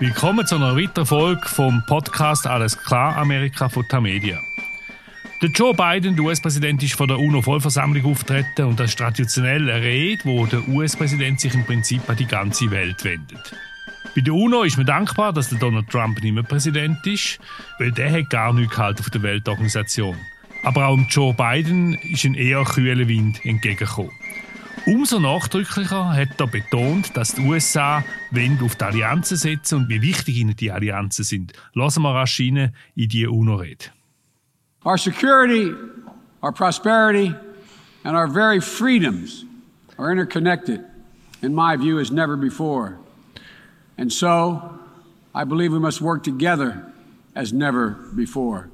Willkommen zu einer weiteren Folge vom Podcast Alles klar Amerika von Tamedia. Der Joe Biden, der US-Präsident, ist vor der UNO-Vollversammlung auftreten und das ist traditionell eine Rede, wo der US-Präsident sich im Prinzip an die ganze Welt wendet. Bei der UNO ist man dankbar, dass der Donald Trump nicht mehr Präsident ist, weil der hat gar nichts gehalten auf der Weltorganisation. Aber auch Joe Biden ist ein eher kühler Wind entgegengekommen. Umso nachdrücklicher hat er betont, dass die USA auf die Allianzen setzen und wie wichtig ihnen die Allianzen sind. Lassen wir rasch rein in die UNO-Rede. Our security, our prosperity and our very freedoms are interconnected, in my view, as never before. And so, I believe we must work together as never before.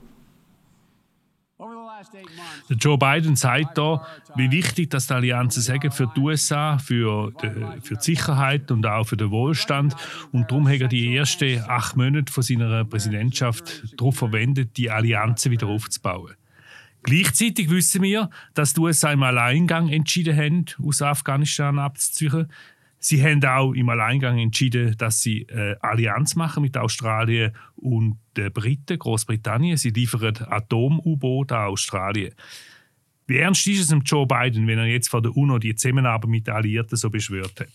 Der Joe Biden sagt da, wie wichtig das Allianzen sagen für die USA, für die, für die Sicherheit und auch für den Wohlstand. Und darum hat er die ersten acht Monate von seiner Präsidentschaft darauf verwendet, die Allianzen wieder aufzubauen. Gleichzeitig wissen wir, dass die USA im Alleingang entschieden haben, aus Afghanistan abzuziehen. Sie haben auch im Alleingang entschieden, dass sie eine Allianz machen mit Australien und den Briten, Großbritannien. Sie liefern Atom-U-Boote an Australien. Wie ernst ist es dem Joe Biden, wenn er jetzt von der UNO die Zusammenarbeit mit den Alliierten so beschwört hat?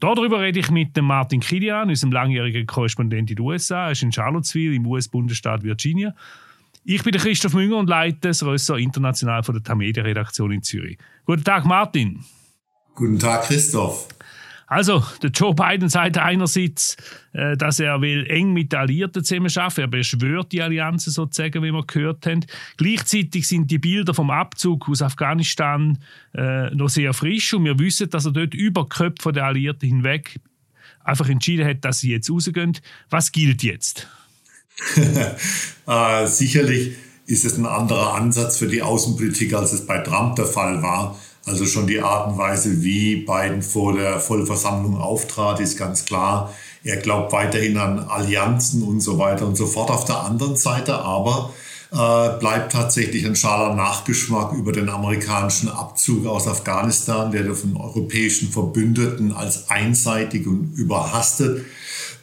Darüber rede ich mit Martin Kilian, unserem langjährigen Korrespondent in den USA. Er ist in Charlottesville im US-Bundesstaat Virginia. Ich bin Christoph Münger und leite das Ressort international von der Tamedia-Redaktion in Zürich. Guten Tag, Martin. Guten Tag, Christoph. Also, der Joe Biden sagt einerseits, äh, dass er will eng mit den Alliierten zusammenarbeiten. Er beschwört die Allianzen sozusagen, wie wir gehört haben. Gleichzeitig sind die Bilder vom Abzug aus Afghanistan äh, noch sehr frisch und wir wissen, dass er dort über die Köpfe der Alliierten hinweg einfach entschieden hat, dass sie jetzt rausgehen. Was gilt jetzt? äh, sicherlich ist es ein anderer Ansatz für die Außenpolitik, als es bei Trump der Fall war. Also schon die Art und Weise, wie Biden vor der Vollversammlung auftrat, ist ganz klar. Er glaubt weiterhin an Allianzen und so weiter und so fort. Auf der anderen Seite aber äh, bleibt tatsächlich ein schaler Nachgeschmack über den amerikanischen Abzug aus Afghanistan, der von europäischen Verbündeten als einseitig und überhastet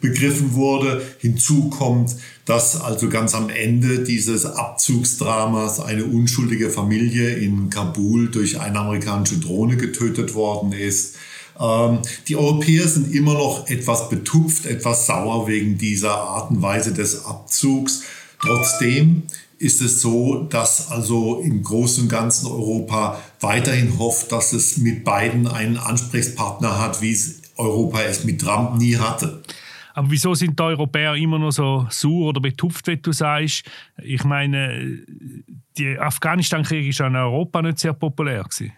begriffen wurde. Hinzu kommt, dass also ganz am Ende dieses Abzugsdramas eine unschuldige Familie in Kabul durch eine amerikanische Drohne getötet worden ist. Ähm, die Europäer sind immer noch etwas betupft, etwas sauer wegen dieser Art und Weise des Abzugs. Trotzdem ist es so, dass also im Großen und Ganzen Europa weiterhin hofft, dass es mit beiden einen Ansprechpartner hat, wie es Europa es mit Trump nie hatte. Aber wieso sind die Europäer immer noch so sauer oder betupft, wie du sagst? Ich meine, der Afghanistan-Krieg ist in Europa nicht sehr populär gewesen.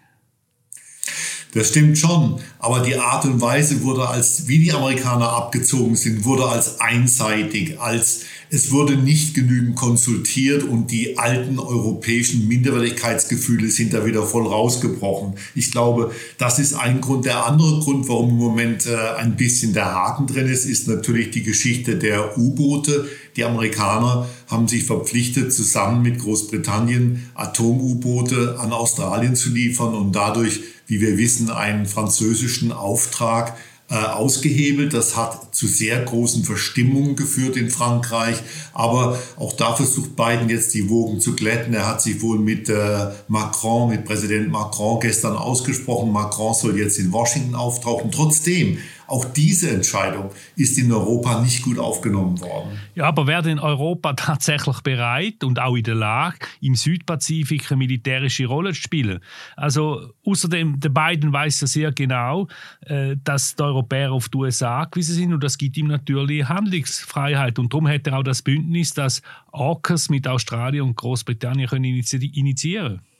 Das stimmt schon, aber die Art und Weise wurde als, wie die Amerikaner abgezogen sind, wurde als einseitig, als es wurde nicht genügend konsultiert und die alten europäischen Minderwertigkeitsgefühle sind da wieder voll rausgebrochen. Ich glaube, das ist ein Grund. Der andere Grund, warum im Moment äh, ein bisschen der Haken drin ist, ist natürlich die Geschichte der U-Boote. Die Amerikaner haben sich verpflichtet, zusammen mit Großbritannien Atom-U-Boote an Australien zu liefern und dadurch, wie wir wissen, einen französischen Auftrag ausgehebelt. Das hat zu sehr großen Verstimmungen geführt in Frankreich. Aber auch da versucht Biden jetzt die Wogen zu glätten. Er hat sich wohl mit äh, Macron, mit Präsident Macron gestern ausgesprochen. Macron soll jetzt in Washington auftauchen. Trotzdem auch diese Entscheidung ist in Europa nicht gut aufgenommen worden. Ja, aber wäre denn Europa tatsächlich bereit und auch in der Lage, im Südpazifik eine militärische Rolle zu spielen? Also außerdem, der Biden weiß ja sehr genau, äh, dass die Europäer auf die USA angewiesen sind und das gibt ihm natürlich Handlungsfreiheit. Und darum hat er auch das Bündnis, das AUKUS mit Australien und Großbritannien können initiieren können.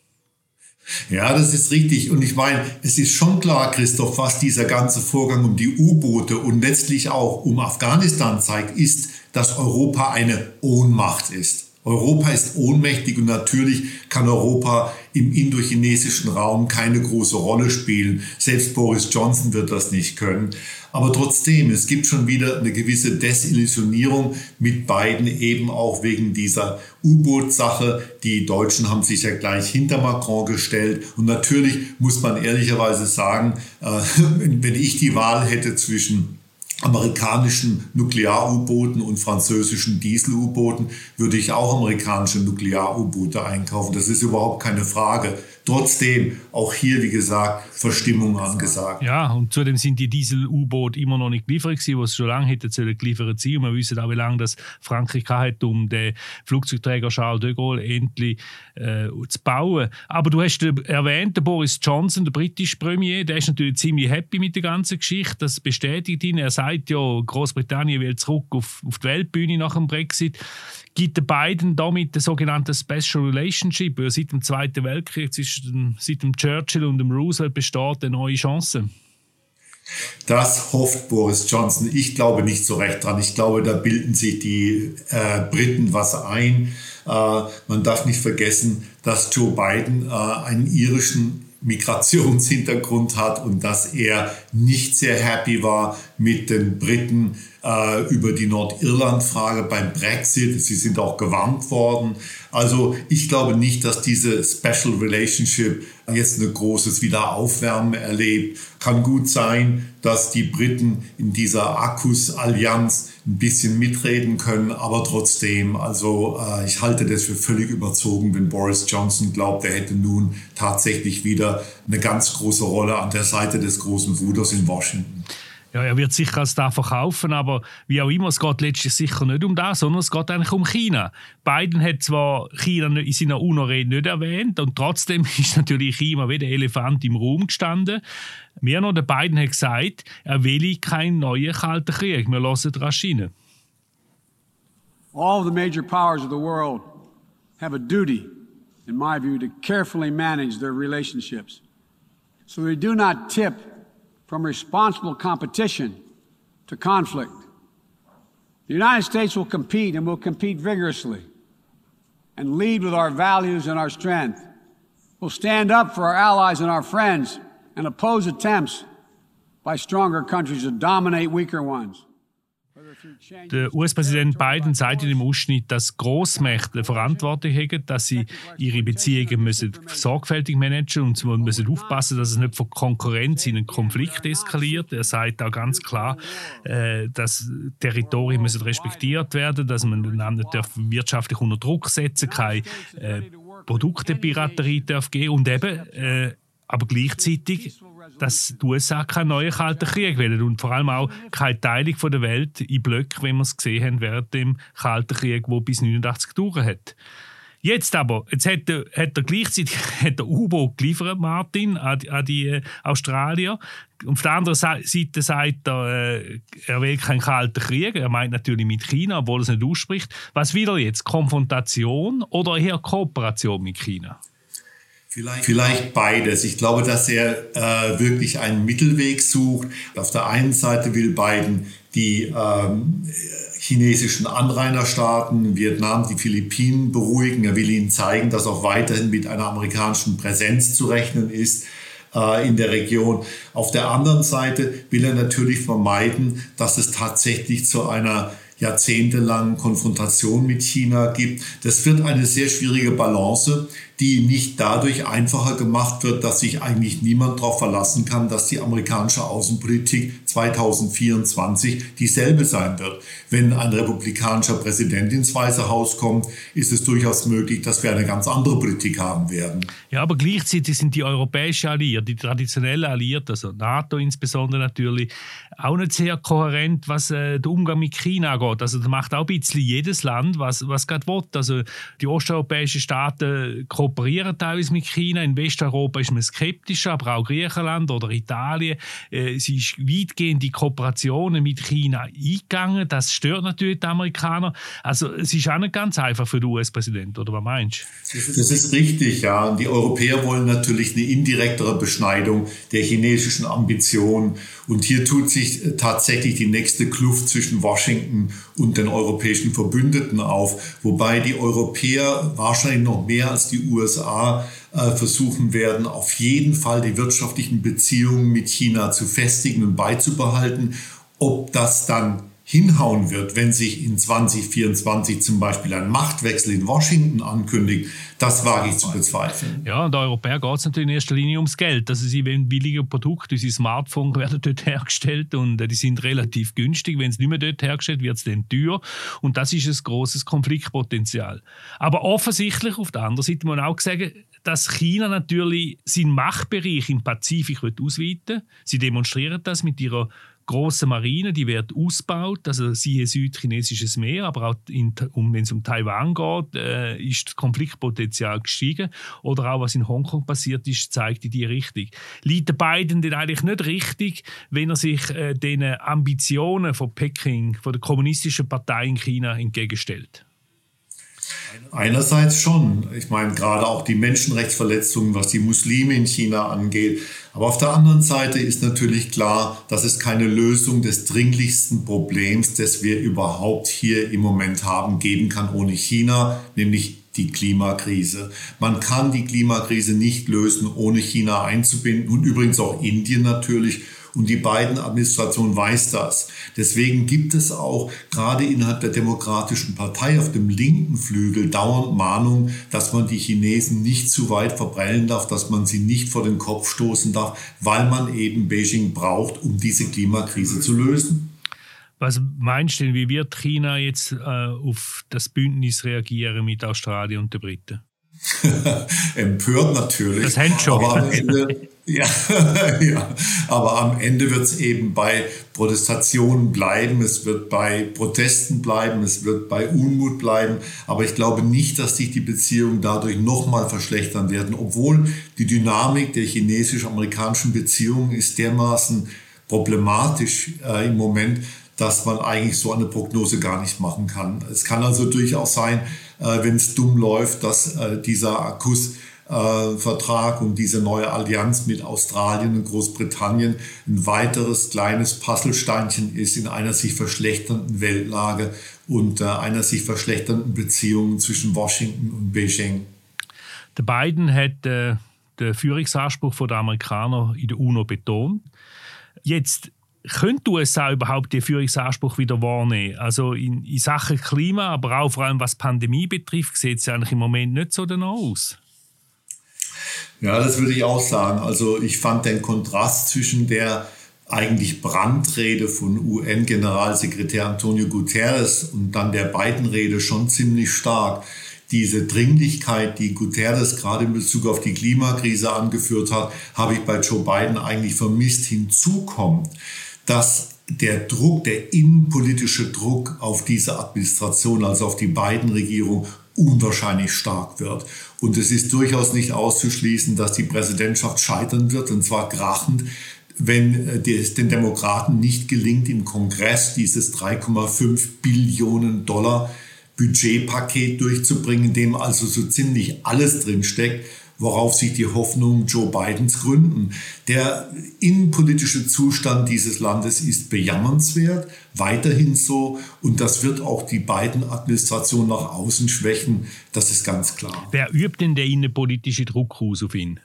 Ja, das ist richtig. Und ich meine, es ist schon klar, Christoph, was dieser ganze Vorgang um die U-Boote und letztlich auch um Afghanistan zeigt, ist, dass Europa eine Ohnmacht ist. Europa ist ohnmächtig und natürlich kann Europa im indochinesischen Raum keine große Rolle spielen. Selbst Boris Johnson wird das nicht können. Aber trotzdem, es gibt schon wieder eine gewisse Desillusionierung mit beiden, eben auch wegen dieser U-Boot-Sache. Die Deutschen haben sich ja gleich hinter Macron gestellt. Und natürlich muss man ehrlicherweise sagen, äh, wenn ich die Wahl hätte zwischen amerikanischen Nuklear-U-Booten und französischen Diesel-U-Booten würde ich auch amerikanische Nuklear-U-Boote einkaufen. Das ist überhaupt keine Frage. Trotzdem, auch hier, wie gesagt, Verstimmung angesagt. Ja, und zudem sind die Diesel-U-Boote immer noch nicht geliefert gewesen, was schon lange hätte geliefert sein. Und wir wissen auch, wie lange das Frankreich hat, um den Flugzeugträger Charles de Gaulle endlich äh, zu bauen. Aber du hast erwähnt, Boris Johnson, der britische Premier, der ist natürlich ziemlich happy mit der ganzen Geschichte. Das bestätigt ihn. Er sagt ja, Großbritannien will zurück auf, auf die Weltbühne nach dem Brexit gibt den beiden damit den sogenannten Special Relationship, seit dem Zweiten Weltkrieg zwischen seit dem Churchill und dem Roosevelt besteht, eine neue Chance. Das hofft Boris Johnson. Ich glaube nicht so recht dran. Ich glaube, da bilden sich die äh, Briten was ein. Äh, man darf nicht vergessen, dass Joe Biden äh, einen irischen Migrationshintergrund hat und dass er nicht sehr happy war mit den Briten äh, über die Nordirland-Frage beim Brexit. Sie sind auch gewarnt worden. Also ich glaube nicht, dass diese Special Relationship jetzt ein großes Wiederaufwärmen erlebt. Kann gut sein, dass die Briten in dieser Akkus-Allianz ein bisschen mitreden können, aber trotzdem, also äh, ich halte das für völlig überzogen, wenn Boris Johnson glaubt, er hätte nun tatsächlich wieder eine ganz große Rolle an der Seite des großen Bruders in Washington. Ja, er wird sicher als da verkaufen, aber wie auch immer, es geht letztlich sicher nicht um das, sondern es geht eigentlich um China. Biden hat zwar China in seiner UNO-Rede nicht erwähnt und trotzdem ist natürlich China wie der Elefant im Raum gestanden. Mir noch, der Biden hat gesagt, er will keinen neuen Kalten Krieg. Wir lassen rasch rein. All the major powers of the world have a duty, in my view, to carefully manage their relationships so they do not tip from responsible competition to conflict. The United States will compete and will compete vigorously and lead with our values and our strength. We'll stand up for our allies and our friends and oppose attempts by stronger countries to dominate weaker ones. Der US-Präsident Biden sagt in dem Ausschnitt, dass Großmächte Verantwortung haben, dass sie ihre Beziehungen müssen sorgfältig managen und sie müssen aufpassen, dass es nicht von Konkurrenz in einen Konflikt eskaliert. Er sagt auch ganz klar, äh, dass Territorien müssen respektiert werden, dass man einander wirtschaftlich unter Druck setzen, keine äh, Produktepiraterie darf geben und eben äh, aber gleichzeitig dass die USA keinen neuen Kalten Krieg wollen und vor allem auch keine Teilung der Welt in Blöcke, wie wir es gesehen haben während dem Kalten Krieg, der bis 1989 gedauert hat. Jetzt aber, jetzt hat er, hat er gleichzeitig hat der U-Boot geliefert, Martin, an, an die äh, Australier. Auf der anderen Seite sagt er, äh, er will keinen kalten Krieg. Er meint natürlich mit China, obwohl er es nicht ausspricht. Was will er jetzt? Konfrontation oder eher Kooperation mit China? Vielleicht, Vielleicht beides. Ich glaube, dass er äh, wirklich einen Mittelweg sucht. Auf der einen Seite will Biden die ähm, chinesischen Anrainerstaaten, Vietnam, die Philippinen beruhigen. Er will ihnen zeigen, dass auch weiterhin mit einer amerikanischen Präsenz zu rechnen ist äh, in der Region. Auf der anderen Seite will er natürlich vermeiden, dass es tatsächlich zu einer jahrzehntelangen Konfrontation mit China gibt. Das wird eine sehr schwierige Balance, die nicht dadurch einfacher gemacht wird, dass sich eigentlich niemand darauf verlassen kann, dass die amerikanische Außenpolitik 2024 dieselbe sein wird. Wenn ein republikanischer Präsident ins Weiße Haus kommt, ist es durchaus möglich, dass wir eine ganz andere Politik haben werden. Ja, aber gleichzeitig sind die europäischen Alliierten, die traditionellen Alliierten, also NATO insbesondere natürlich, auch nicht sehr kohärent, was äh, den Umgang mit China angeht. Also da macht auch ein bisschen jedes Land, was, was gerade will. Also die osteuropäischen Staaten kooperieren teilweise mit China. In Westeuropa ist man skeptischer, aber auch Griechenland oder Italien. Äh, es ist weitgehende Kooperationen mit China eingegangen. Das stört natürlich die Amerikaner. Also es ist auch nicht ganz einfach für den US-Präsidenten, oder was meinst du? Das ist richtig, ja. Die Europäer wollen natürlich eine indirektere Beschneidung der chinesischen Ambitionen. Und hier tut sich tatsächlich die nächste Kluft zwischen Washington und den europäischen Verbündeten auf, wobei die Europäer wahrscheinlich noch mehr als die USA äh, versuchen werden, auf jeden Fall die wirtschaftlichen Beziehungen mit China zu festigen und beizubehalten. Ob das dann hinhauen wird, wenn sich in 2024 zum Beispiel ein Machtwechsel in Washington ankündigt, das wage ich zu bezweifeln. Ja, und den Europäern geht es natürlich in erster Linie ums Geld. Also sie wollen billige Produkte, unsere Smartphones werden dort hergestellt und äh, die sind relativ günstig. Wenn es nicht mehr dort hergestellt wird, es dann teuer. Und das ist ein großes Konfliktpotenzial. Aber offensichtlich, auf der anderen Seite muss man auch sagen, dass China natürlich seinen Machtbereich im Pazifik ausweiten will. Sie demonstrieren das mit ihrer große Marine, die wird ausgebaut, also siehe südchinesisches Meer, aber auch in, um, wenn es um Taiwan geht, äh, ist das Konfliktpotenzial gestiegen. Oder auch was in Hongkong passiert ist, zeigt in die Richtung. Liegt Biden denn eigentlich nicht richtig, wenn er sich äh, den Ambitionen von Peking, von der kommunistischen Partei in China entgegenstellt? Einerseits schon. Ich meine, gerade auch die Menschenrechtsverletzungen, was die Muslime in China angeht. Aber auf der anderen Seite ist natürlich klar, dass es keine Lösung des dringlichsten Problems, das wir überhaupt hier im Moment haben, geben kann ohne China, nämlich die Klimakrise. Man kann die Klimakrise nicht lösen, ohne China einzubinden und übrigens auch Indien natürlich und die beiden Administrationen weiß das. Deswegen gibt es auch gerade innerhalb der Demokratischen Partei auf dem linken Flügel dauernd Mahnungen, dass man die Chinesen nicht zu weit verbrellen darf, dass man sie nicht vor den Kopf stoßen darf, weil man eben Beijing braucht, um diese Klimakrise zu lösen. Was meinst du denn, wie wird China jetzt äh, auf das Bündnis reagieren mit Australien und den Briten? Empört natürlich. Das Handschuh. Aber am Ende, ja, ja, aber am Ende wird es eben bei Protestationen bleiben, es wird bei Protesten bleiben, es wird bei Unmut bleiben. Aber ich glaube nicht, dass sich die Beziehungen dadurch nochmal verschlechtern werden, obwohl die Dynamik der chinesisch-amerikanischen Beziehungen ist dermaßen problematisch äh, im Moment, dass man eigentlich so eine Prognose gar nicht machen kann. Es kann also durchaus sein, äh, wenn es dumm läuft, dass äh, dieser Akkus Vertrag und diese neue Allianz mit Australien und Großbritannien ein weiteres kleines Puzzlesteinchen ist in einer sich verschlechternden Weltlage und äh, einer sich verschlechternden Beziehung zwischen Washington und Beijing. Der Biden hat äh, den Führungsanspruch der Amerikaner in der UNO betont. Jetzt könnte die USA überhaupt den Führungsanspruch wieder wahrnehmen? Also in, in Sachen Klima, aber auch vor allem was Pandemie betrifft, sieht es eigentlich im Moment nicht so danach aus. Ja, das würde ich auch sagen. Also ich fand den Kontrast zwischen der eigentlich Brandrede von UN-Generalsekretär Antonio Guterres und dann der beiden Rede schon ziemlich stark. Diese Dringlichkeit, die Guterres gerade in Bezug auf die Klimakrise angeführt hat, habe ich bei Joe Biden eigentlich vermisst. Hinzu kommt, dass der Druck, der innenpolitische Druck auf diese Administration, also auf die beiden Regierungen, unwahrscheinlich stark wird. Und es ist durchaus nicht auszuschließen, dass die Präsidentschaft scheitern wird, und zwar krachend, wenn äh, es den Demokraten nicht gelingt, im Kongress dieses 3,5 Billionen Dollar Budgetpaket durchzubringen, in dem also so ziemlich alles drin steckt, worauf sich die Hoffnungen Joe Bidens gründen. Der innenpolitische Zustand dieses Landes ist bejammernswert, weiterhin so. Und das wird auch die beiden Administrationen nach außen schwächen. Das ist ganz klar. Wer übt denn der innenpolitische Druck aus auf ihn?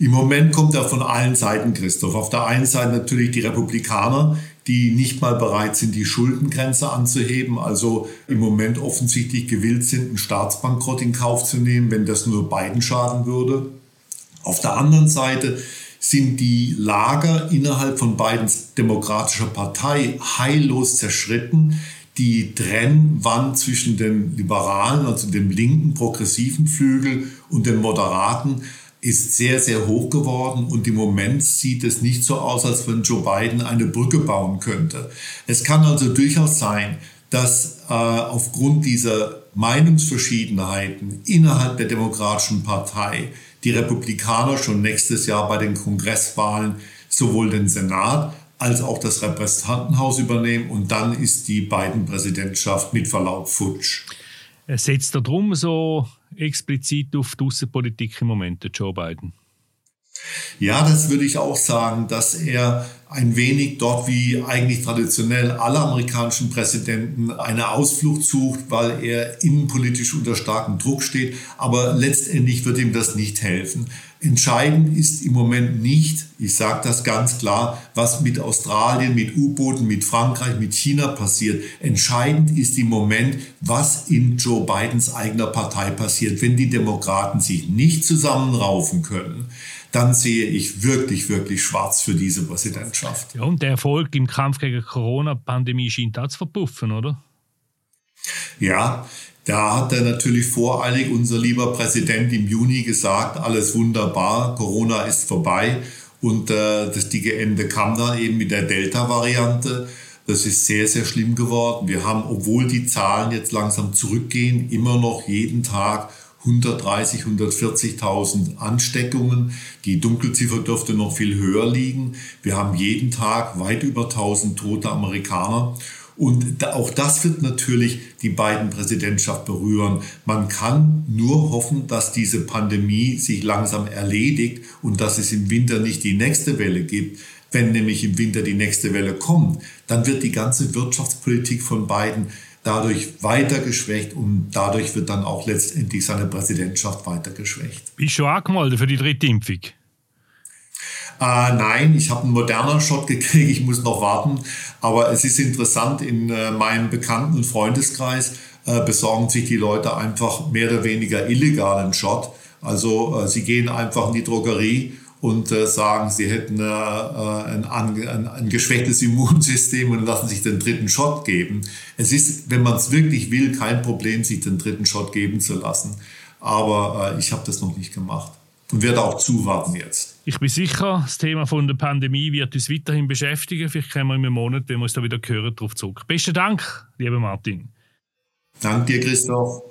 Im Moment kommt er von allen Seiten, Christoph. Auf der einen Seite natürlich die Republikaner, die nicht mal bereit sind, die Schuldengrenze anzuheben, also im Moment offensichtlich gewillt sind, einen Staatsbankrott in Kauf zu nehmen, wenn das nur beiden schaden würde. Auf der anderen Seite sind die Lager innerhalb von Bidens demokratischer Partei heillos zerschritten. Die Trennwand zwischen den Liberalen, also dem linken progressiven Flügel und den Moderaten ist sehr, sehr hoch geworden und im Moment sieht es nicht so aus, als wenn Joe Biden eine Brücke bauen könnte. Es kann also durchaus sein, dass äh, aufgrund dieser Meinungsverschiedenheiten innerhalb der Demokratischen Partei die Republikaner schon nächstes Jahr bei den Kongresswahlen sowohl den Senat als auch das Repräsentantenhaus übernehmen und dann ist die beiden Präsidentschaft mit Verlaub futsch. Setzt er drum so explizit auf die Außenpolitik im Moment, Joe Biden? Ja, das würde ich auch sagen, dass er ein wenig dort, wie eigentlich traditionell alle amerikanischen Präsidenten, eine Ausflucht sucht, weil er innenpolitisch unter starkem Druck steht. Aber letztendlich wird ihm das nicht helfen. Entscheidend ist im Moment nicht, ich sage das ganz klar, was mit Australien, mit U-Booten, mit Frankreich, mit China passiert. Entscheidend ist im Moment, was in Joe Bidens eigener Partei passiert. Wenn die Demokraten sich nicht zusammenraufen können, dann sehe ich wirklich, wirklich schwarz für diese Präsidentschaft. Ja, und der Erfolg im Kampf gegen die Corona-Pandemie scheint da zu verpuffen, oder? Ja, da hat er natürlich voreilig unser lieber Präsident im Juni gesagt, alles wunderbar, Corona ist vorbei. Und äh, das dicke Ende kam dann eben mit der Delta-Variante. Das ist sehr, sehr schlimm geworden. Wir haben, obwohl die Zahlen jetzt langsam zurückgehen, immer noch jeden Tag 130, 140.000 Ansteckungen. Die Dunkelziffer dürfte noch viel höher liegen. Wir haben jeden Tag weit über 1000 tote Amerikaner. Und auch das wird natürlich die beiden Präsidentschaft berühren. Man kann nur hoffen, dass diese Pandemie sich langsam erledigt und dass es im Winter nicht die nächste Welle gibt. Wenn nämlich im Winter die nächste Welle kommt, dann wird die ganze Wirtschaftspolitik von Biden dadurch weiter geschwächt und dadurch wird dann auch letztendlich seine Präsidentschaft weiter geschwächt. Bist du angemeldet für die dritte Impfung? Äh, nein, ich habe einen moderner Shot gekriegt, ich muss noch warten. Aber es ist interessant, in äh, meinem Bekannten- und Freundeskreis äh, besorgen sich die Leute einfach mehr oder weniger illegalen Shot. Also äh, sie gehen einfach in die Drogerie und äh, sagen, sie hätten äh, äh, ein, ein, ein geschwächtes Immunsystem und lassen sich den dritten Shot geben. Es ist, wenn man es wirklich will, kein Problem, sich den dritten Shot geben zu lassen. Aber äh, ich habe das noch nicht gemacht und werde auch zuwarten jetzt. Ich bin sicher, das Thema von der Pandemie wird uns weiterhin beschäftigen. Vielleicht kommen wir einem Monat, wenn wir uns da wieder hören, darauf zurück. Besten Dank, lieber Martin. Danke dir, Christoph.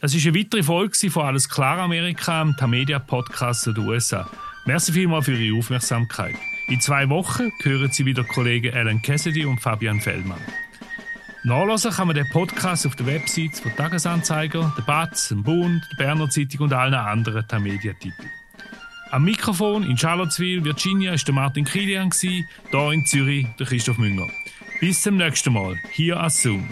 Das ist eine weitere Folge von Alles klar Amerika, dem Tamedia Podcast der USA. Merci vielmals für Ihre Aufmerksamkeit. In zwei Wochen hören Sie wieder Kollegen Alan Cassidy und Fabian Fellmann. Nachlesen kann man den Podcast auf der Website von Tagesanzeiger, der Batz, dem Bund, der Berner Zeitung und allen anderen Tamedia-Titeln. Am Mikrofon in Charlottesville, Virginia, ist der Martin Kilian, hier in Zürich der Christoph Münger. Bis zum nächsten Mal. Hier as soon.